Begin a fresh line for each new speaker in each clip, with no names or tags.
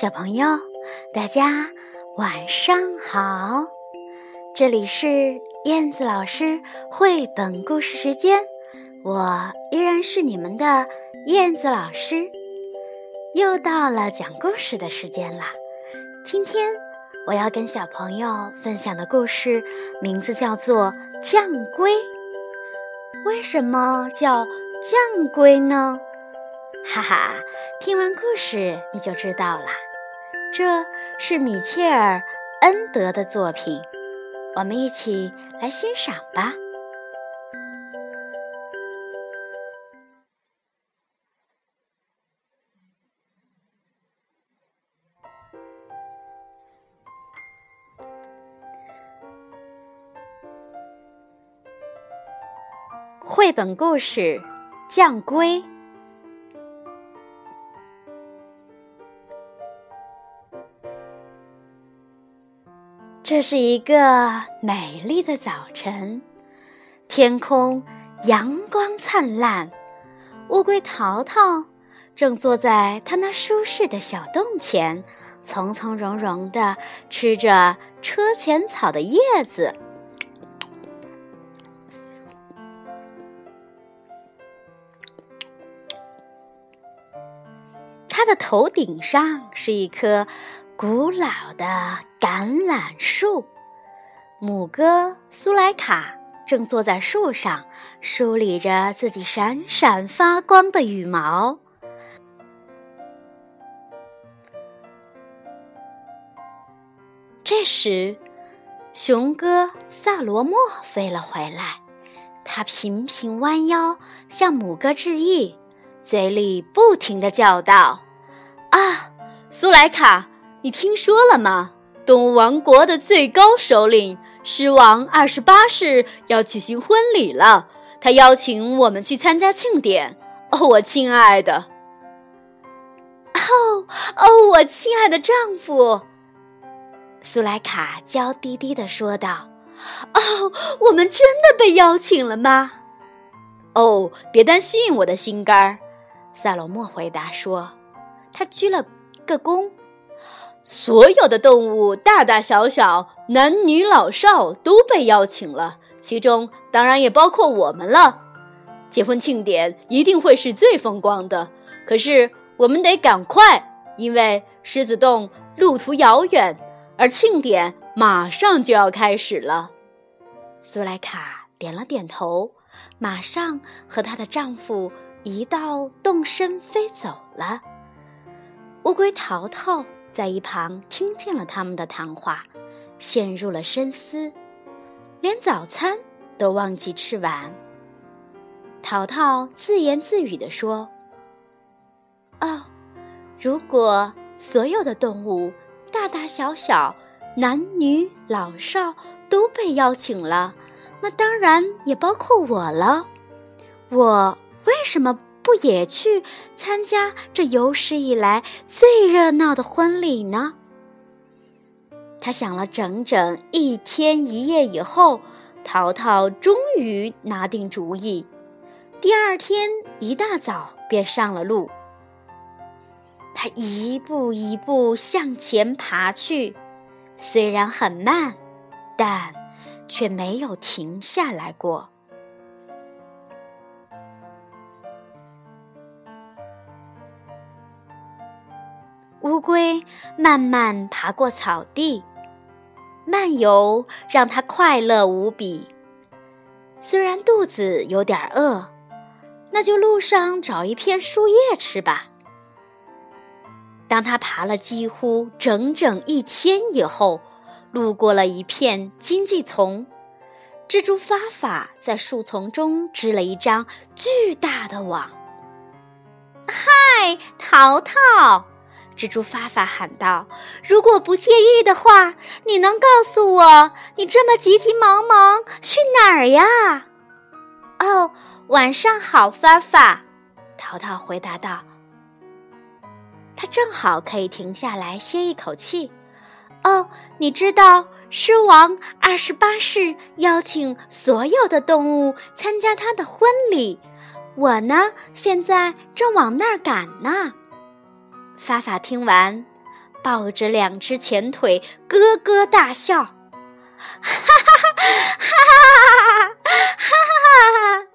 小朋友，大家晚上好！这里是燕子老师绘本故事时间，我依然是你们的燕子老师。又到了讲故事的时间了。今天我要跟小朋友分享的故事名字叫做《将龟》。为什么叫将龟呢？哈哈，听完故事你就知道了。这是米切尔·恩德的作品，我们一起来欣赏吧。绘本故事《将龟》。这是一个美丽的早晨，天空阳光灿烂。乌龟淘淘正坐在它那舒适的小洞前，从从容容地吃着车前草的叶子。它的头顶上是一颗。古老的橄榄树，母鸽苏莱卡正坐在树上梳理着自己闪闪发光的羽毛。这时，雄鸽萨罗莫飞了回来，他频频弯腰向母鸽致意，嘴里不停的叫道：“啊，苏莱卡！”你听说了吗？动物王国的最高首领狮王二十八世要举行婚礼了，他邀请我们去参加庆典。哦，我亲爱的，哦哦，我亲爱的丈夫，苏莱卡娇滴滴地说道：“哦，我们真的被邀请了吗？”哦，别担心，我的心肝儿，萨罗莫回答说，他鞠了个躬。所有的动物，大大小小、男女老少都被邀请了，其中当然也包括我们了。结婚庆典一定会是最风光的，可是我们得赶快，因为狮子洞路途遥远，而庆典马上就要开始了。苏莱卡点了点头，马上和她的丈夫一道动身飞走了。乌龟淘淘。在一旁听见了他们的谈话，陷入了深思，连早餐都忘记吃完。淘淘自言自语地说：“哦，如果所有的动物，大大小小、男女老少都被邀请了，那当然也包括我了。我为什么？”不也去参加这有史以来最热闹的婚礼呢？他想了整整一天一夜以后，淘淘终于拿定主意。第二天一大早便上了路。他一步一步向前爬去，虽然很慢，但却没有停下来过。乌龟慢慢爬过草地，漫游让它快乐无比。虽然肚子有点饿，那就路上找一片树叶吃吧。当他爬了几乎整整一天以后，路过了一片荆棘丛，蜘蛛发法在树丛中织了一张巨大的网。嗨，淘淘！蜘蛛发发喊道：“如果不介意的话，你能告诉我，你这么急急忙忙去哪儿呀？”“哦，晚上好，发发。”淘淘回答道。他正好可以停下来歇一口气。“哦，你知道狮王二十八世邀请所有的动物参加他的婚礼，我呢，现在正往那儿赶呢。”发发听完，抱着两只前腿咯咯大笑，哈哈哈哈哈哈哈哈哈！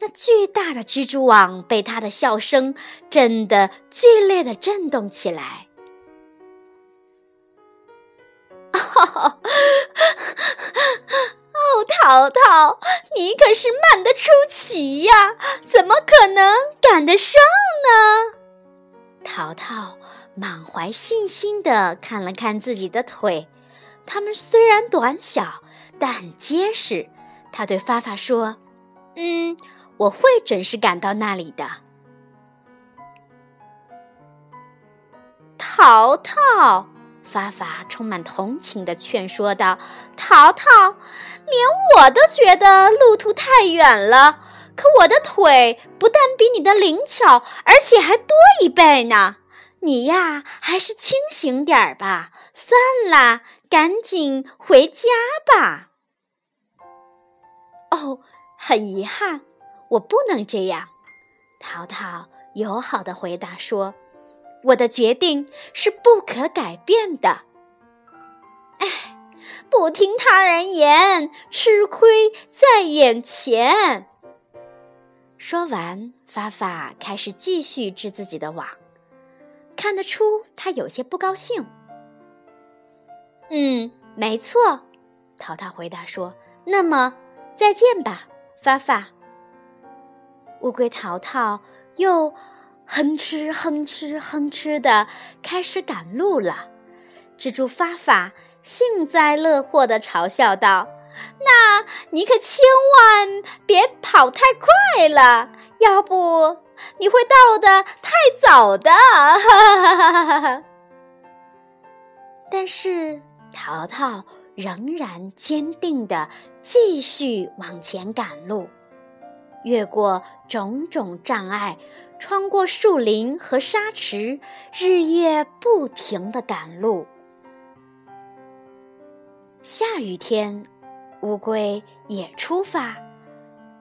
那巨大的蜘蛛网被他的笑声震得剧烈的震动起来。哈哈！哦，淘淘，你可是慢得出奇呀，怎么可能赶得上呢？淘淘满怀信心地看了看自己的腿，它们虽然短小，但很结实。他对发发说：“嗯，我会准时赶到那里的。”淘淘。发发充满同情的劝说道：“淘淘，连我都觉得路途太远了。可我的腿不但比你的灵巧，而且还多一倍呢。你呀，还是清醒点儿吧。算了，赶紧回家吧。”哦，很遗憾，我不能这样。”淘淘友好的回答说。我的决定是不可改变的。哎，不听他人言，吃亏在眼前。说完，发发开始继续织自己的网。看得出他有些不高兴。嗯，没错，淘淘回答说：“那么，再见吧，发发。”乌龟淘淘又。哼哧哼哧哼哧的开始赶路了，蜘蛛发发幸灾乐祸的嘲笑道：“那你可千万别跑太快了，要不你会到的太早的。”哈哈哈哈哈！但是淘淘仍然坚定的继续往前赶路，越过种种障碍。穿过树林和沙池，日夜不停的赶路。下雨天，乌龟也出发。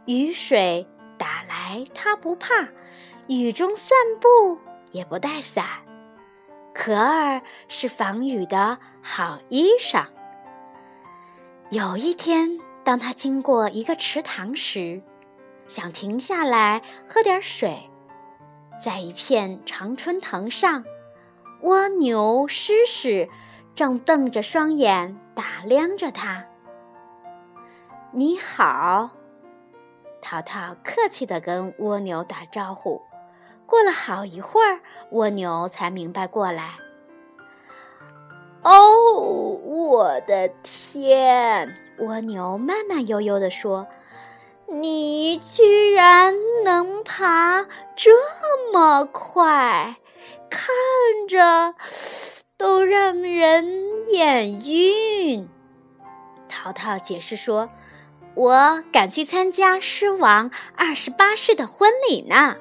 雨水打来，它不怕；雨中散步也不带伞。壳儿是防雨的好衣裳。有一天，当他经过一个池塘时，想停下来喝点水。在一片常春藤上，蜗牛诗诗正瞪着双眼打量着他。你好，淘淘客气地跟蜗牛打招呼。过了好一会儿，蜗牛才明白过来。哦，我的天！蜗牛慢慢悠悠地说。你居然能爬这么快，看着都让人眼晕。淘淘解释说：“我赶去参加狮王二十八世的婚礼呢。”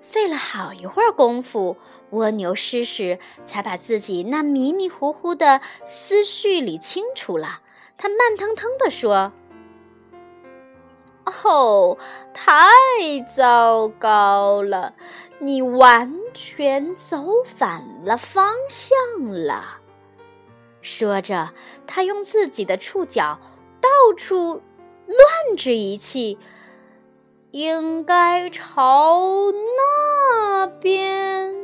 费了好一会儿功夫，蜗牛诗诗才把自己那迷迷糊糊的思绪理清楚了。他慢腾腾地说。哦，太糟糕了！你完全走反了方向了。说着，他用自己的触角到处乱掷一气，应该朝那边，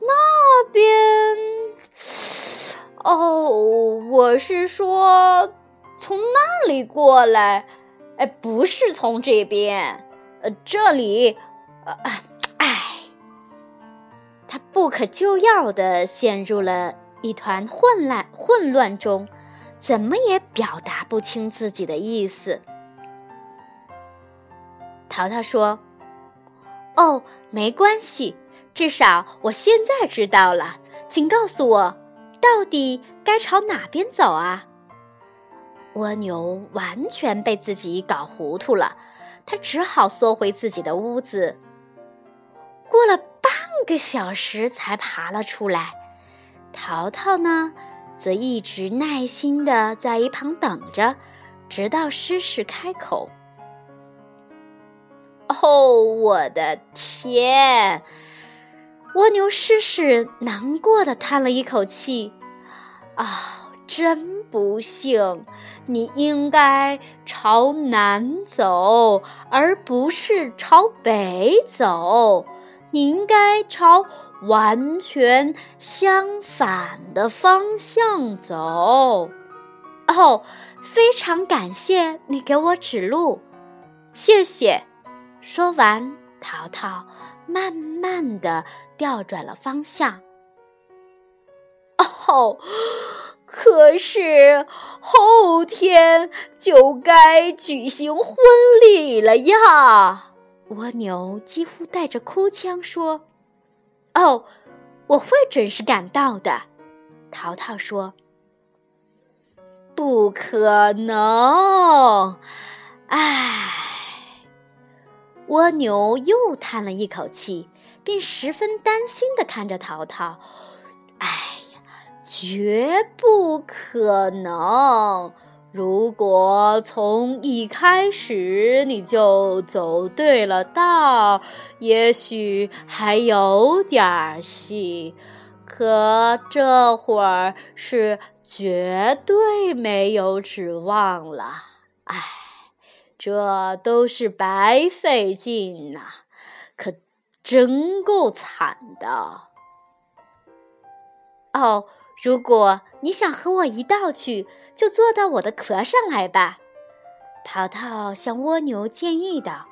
那边。哦，我是说，从那里过来。哎，不是从这边，呃，这里，呃，哎，他不可救药的陷入了一团混乱混乱中，怎么也表达不清自己的意思。淘淘说：“哦，没关系，至少我现在知道了，请告诉我，到底该朝哪边走啊？”蜗牛完全被自己搞糊涂了，它只好缩回自己的屋子。过了半个小时才爬了出来。淘淘呢，则一直耐心的在一旁等着，直到诗诗开口。哦，我的天！蜗牛诗诗难过的叹了一口气：“啊，真不幸！你应该朝南走，而不是朝北走。你应该朝完全相反的方向走。”哦，非常感谢你给我指路，谢谢。说完，淘淘慢慢的调转了方向。哦，可是后天就该举行婚礼了呀！蜗牛几乎带着哭腔说：“哦，我会准时赶到的。”淘淘说。不可能！唉，蜗牛又叹了一口气，便十分担心的看着淘淘。哎呀，绝不可能！如果从一开始你就走对了道，也许还有点戏。可这会儿是绝对没有指望了，唉，这都是白费劲呐，可真够惨的。哦，如果你想和我一道去，就坐到我的壳上来吧。淘淘向蜗牛建议道。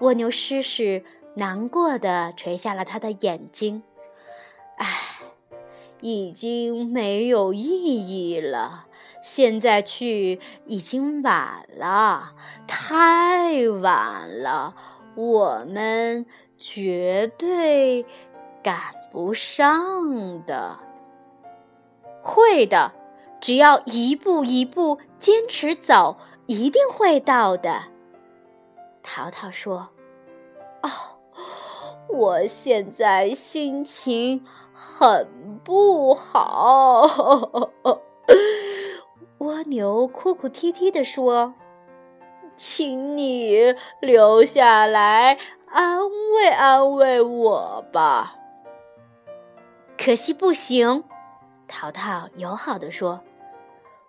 蜗牛诗诗难过的垂下了他的眼睛，唉。已经没有意义了，现在去已经晚了，太晚了，我们绝对赶不上的。会的，只要一步一步坚持走，一定会到的。淘淘说：“哦，我现在心情……”很不好，蜗牛哭哭啼啼地说：“请你留下来安慰安慰我吧。”可惜不行，淘淘友好的说：“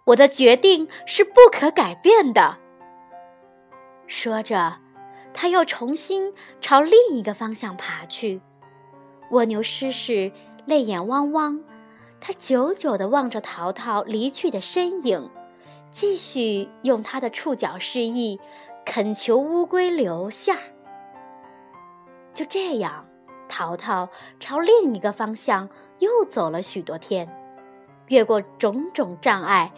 我的决定是不可改变的。”说着，他又重新朝另一个方向爬去。蜗牛诗诗。泪眼汪汪，他久久地望着淘淘离去的身影，继续用他的触角示意，恳求乌龟留下。就这样，淘淘朝另一个方向又走了许多天，越过种种障碍，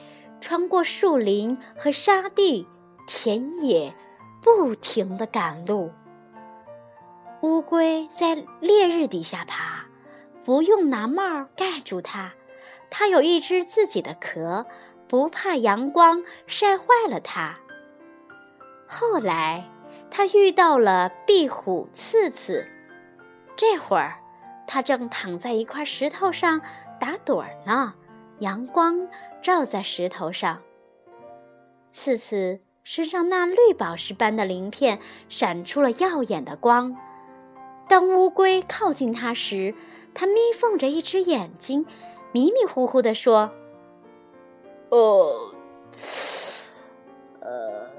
穿过树林和沙地、田野，不停地赶路。乌龟在烈日底下爬。不用拿帽盖住它，它有一只自己的壳，不怕阳光晒坏了它。后来，它遇到了壁虎刺刺，这会儿，它正躺在一块石头上打盹儿呢，阳光照在石头上。刺刺身上那绿宝石般的鳞片闪出了耀眼的光，当乌龟靠近它时。它眯缝着一只眼睛，迷迷糊糊地说：“
呃，呃，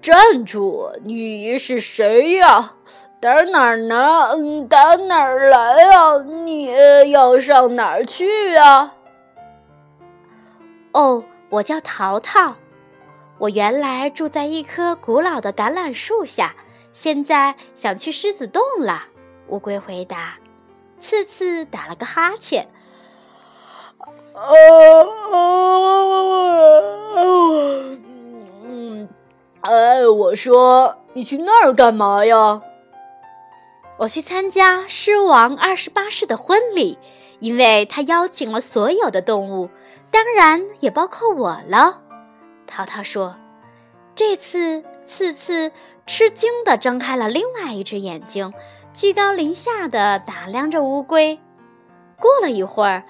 站住！你是谁呀？打哪儿呢？打哪儿来呀？你要上哪儿去呀？”“
哦，我叫淘淘，我原来住在一棵古老的橄榄树下，现在想去狮子洞了。”乌龟回答。次次打了个哈欠，哦哦
嗯，哎，我说你去那儿干嘛呀？
我去参加狮王二十八世的婚礼，因为他邀请了所有的动物，当然也包括我了。淘淘说：“这次，次次吃惊的睁开了另外一只眼睛。”居高临下的打量着乌龟，过了一会儿，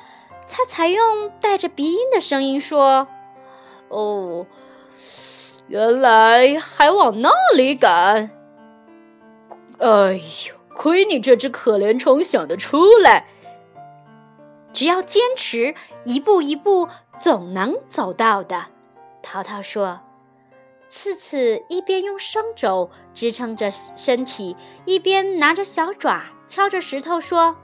他才用带着鼻音的声音说：“
哦，原来还往那里赶！哎呦，亏你这只可怜虫想得出来。
只要坚持，一步一步，总能走到的。淘淘说。次次一边用双肘支撑着身体，一边拿着小爪敲着石头说：“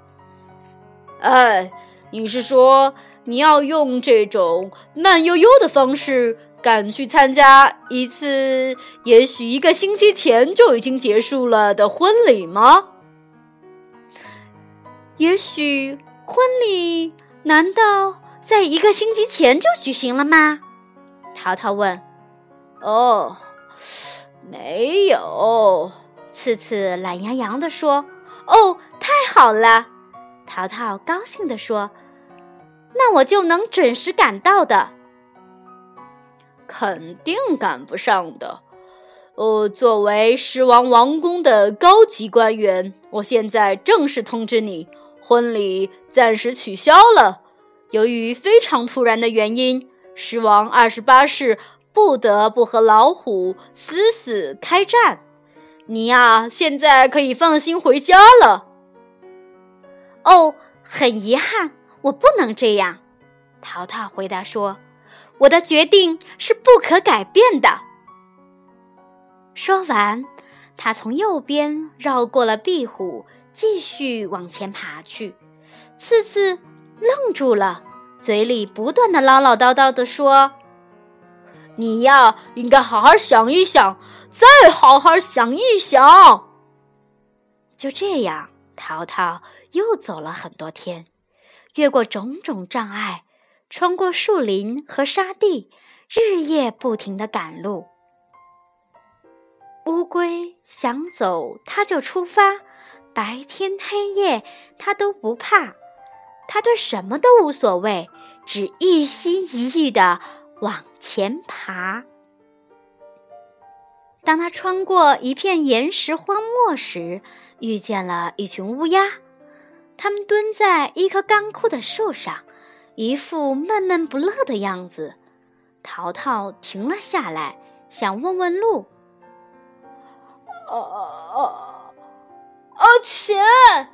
哎，你是说你要用这种慢悠悠的方式赶去参加一次也许一个星期前就已经结束了的婚礼吗？
也许婚礼难道在一个星期前就举行了吗？”淘淘问。
哦，没有。
次次懒洋洋地说：“哦，太好了！”淘淘高兴地说：“那我就能准时赶到的。”
肯定赶不上的。呃，作为狮王王宫的高级官员，我现在正式通知你，婚礼暂时取消了。由于非常突然的原因，狮王二十八世。不得不和老虎死死开战，你呀，现在可以放心回家了。
哦，很遗憾，我不能这样。淘淘回答说：“我的决定是不可改变的。”说完，他从右边绕过了壁虎，继续往前爬去。刺刺愣住了，嘴里不断的唠唠叨叨的说。
你呀，应该好好想一想，再好好想一想。
就这样，淘淘又走了很多天，越过种种障碍，穿过树林和沙地，日夜不停的赶路。乌龟想走，它就出发，白天黑夜他都不怕，他对什么都无所谓，只一心一意的。往前爬。当他穿过一片岩石荒漠时，遇见了一群乌鸦。它们蹲在一棵干枯的树上，一副闷闷不乐的样子。淘淘停了下来，想问问路。
啊啊啊！钱！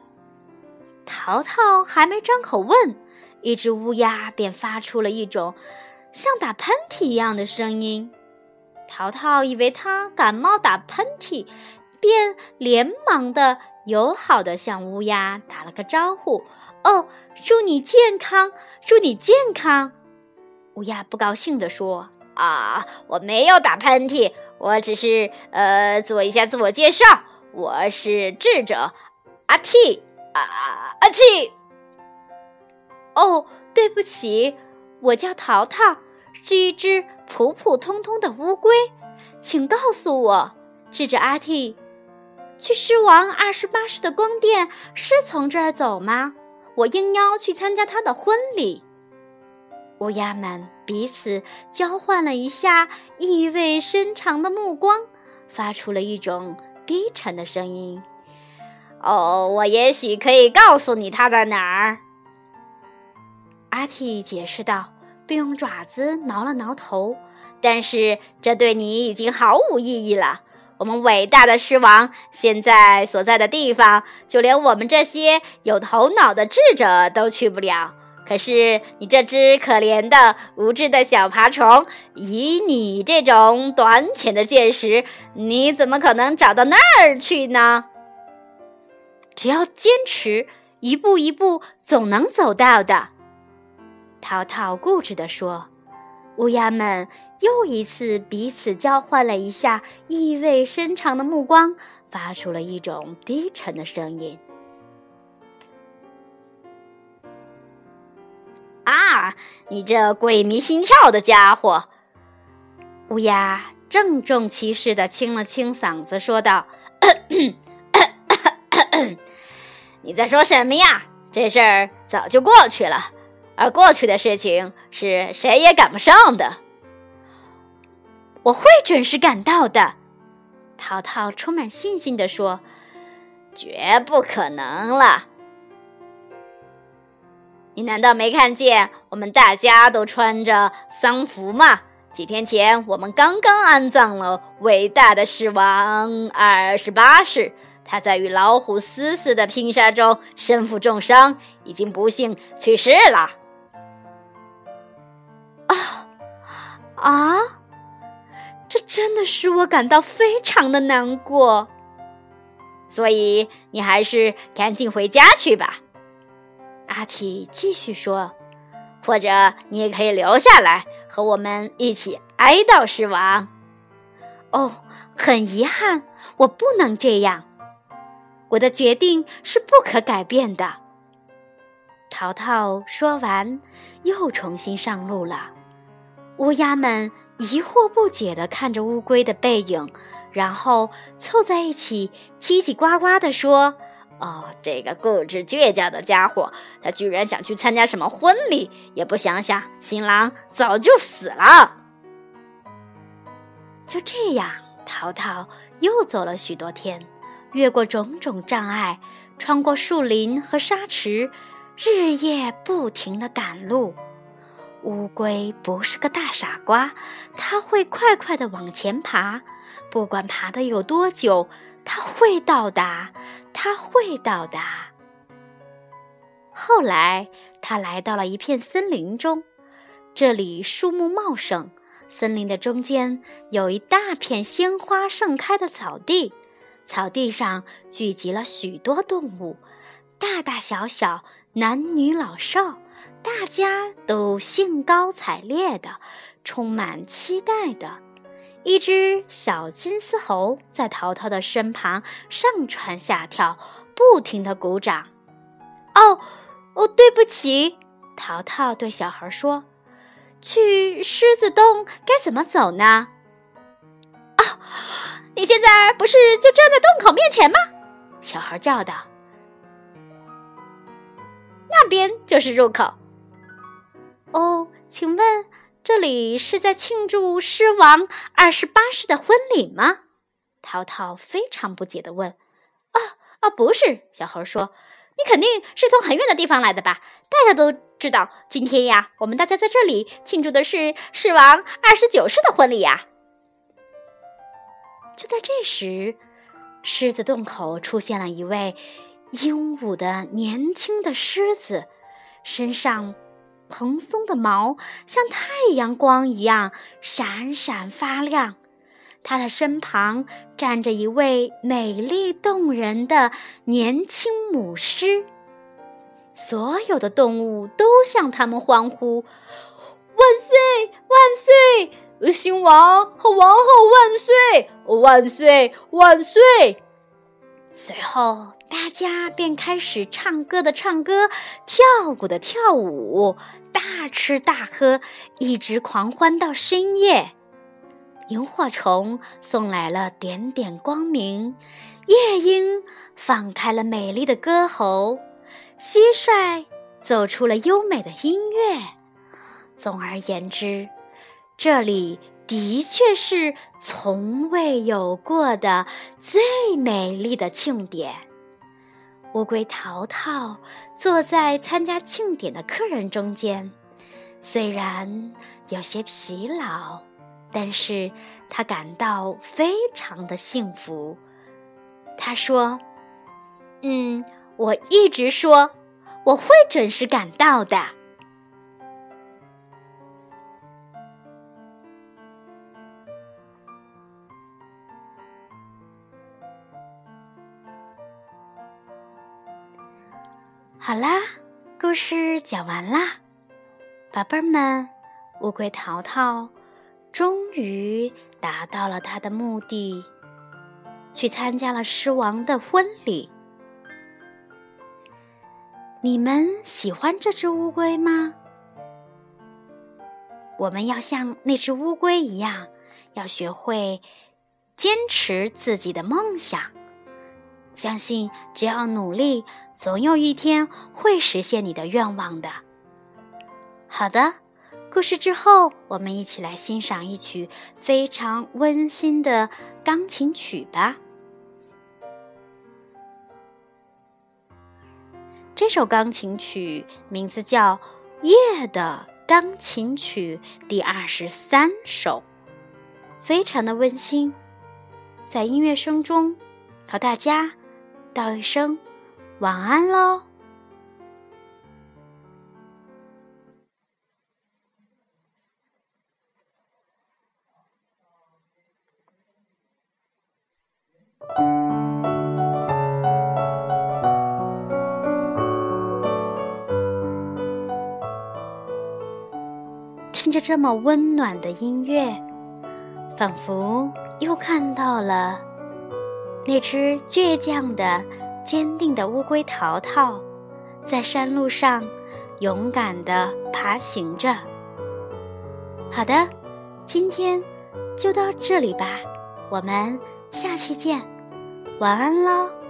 淘淘还没张口问，一只乌鸦便发出了一种。像打喷嚏一样的声音，淘淘以为他感冒打喷嚏，便连忙的友好的向乌鸦打了个招呼：“哦，祝你健康，祝你健康。”乌鸦不高兴地说：“
啊，我没有打喷嚏，我只是呃做一下自我介绍，我是智者阿嚏啊阿嚏。
哦，对不起，我叫淘淘。”是一只普普通通的乌龟，请告诉我，智者阿嚏去狮王二十八世的宫殿是从这儿走吗？我应邀去参加他的婚礼。乌鸦们彼此交换了一下意味深长的目光，发出了一种低沉的声音：“
哦，我也许可以告诉你他在哪儿。”
阿嚏解释道。并用爪子挠了挠头，
但是这对你已经毫无意义了。我们伟大的狮王现在所在的地方，就连我们这些有头脑的智者都去不了。可是你这只可怜的无知的小爬虫，以你这种短浅的见识，你怎么可能找到那儿去呢？
只要坚持，一步一步，总能走到的。淘淘固执地说：“乌鸦们又一次彼此交换了一下意味深长的目光，发出了一种低沉的声音。”“
你这鬼迷心窍的家伙！”
乌鸦郑重其事的清了清嗓子，说道：“
你在说什么呀？这事儿早就过去了。”而过去的事情是谁也赶不上的。
我会准时赶到的，淘淘充满信心的说：“
绝不可能了！你难道没看见我们大家都穿着丧服吗？几天前我们刚刚安葬了伟大的狮王二十八世，他在与老虎死死的拼杀中身负重伤，已经不幸去世了。
啊啊！这真的使我感到非常的难过。
所以你还是赶紧回家去吧。
阿体继续说：“
或者你也可以留下来和我们一起哀悼狮王。”
哦，很遗憾，我不能这样。我的决定是不可改变的。淘淘说完，又重新上路了。乌鸦们疑惑不解地看着乌龟的背影，然后凑在一起叽叽呱呱地说：“
哦，这个固执倔强的家伙，他居然想去参加什么婚礼，也不想想新郎早就死了。”
就这样，淘淘又走了许多天。越过种种障碍，穿过树林和沙池，日夜不停地赶路。乌龟不是个大傻瓜，它会快快地往前爬，不管爬得有多久，它会到达，它会到达。后来，它来到了一片森林中，这里树木茂盛，森林的中间有一大片鲜花盛开的草地。草地上聚集了许多动物，大大小小、男女老少，大家都兴高采烈的，充满期待的。一只小金丝猴在淘淘的身旁上蹿下跳，不停的鼓掌。哦，哦，对不起，淘淘对小孩说：“去狮子洞该怎么走呢？”啊你现在不是就站在洞口面前吗？小孩叫道：“那边就是入口。”哦，请问这里是在庆祝狮王二十八世的婚礼吗？淘淘非常不解的问。“哦哦，不是。”小猴说，“你肯定是从很远的地方来的吧？大家都知道，今天呀，我们大家在这里庆祝的是狮王二十九世的婚礼呀。”就在这时，狮子洞口出现了一位英武的年轻的狮子，身上蓬松的毛像太阳光一样闪闪发亮。他的身旁站着一位美丽动人的年轻母狮，所有的动物都向他们欢呼：“万岁！万岁！”新王和王后万岁！万岁！万岁！随后，大家便开始唱歌的唱歌，跳舞的跳舞，大吃大喝，一直狂欢到深夜。萤火虫送来了点点光明，夜莺放开了美丽的歌喉，蟋蟀奏出了优美的音乐。总而言之。这里的确是从未有过的最美丽的庆典。乌龟淘淘坐在参加庆典的客人中间，虽然有些疲劳，但是他感到非常的幸福。他说：“嗯，我一直说我会准时赶到的。”好啦，故事讲完啦，宝贝儿们，乌龟淘淘终于达到了他的目的，去参加了狮王的婚礼。你们喜欢这只乌龟吗？我们要像那只乌龟一样，要学会坚持自己的梦想，相信只要努力。总有一天会实现你的愿望的。好的，故事之后，我们一起来欣赏一曲非常温馨的钢琴曲吧。这首钢琴曲名字叫《夜的钢琴曲》第二十三首，非常的温馨，在音乐声中和大家道一声晚安喽。听着这么温暖的音乐，仿佛又看到了那只倔强的、坚定的乌龟淘淘，在山路上勇敢地爬行着。好的，今天就到这里吧，我们下期见，晚安喽。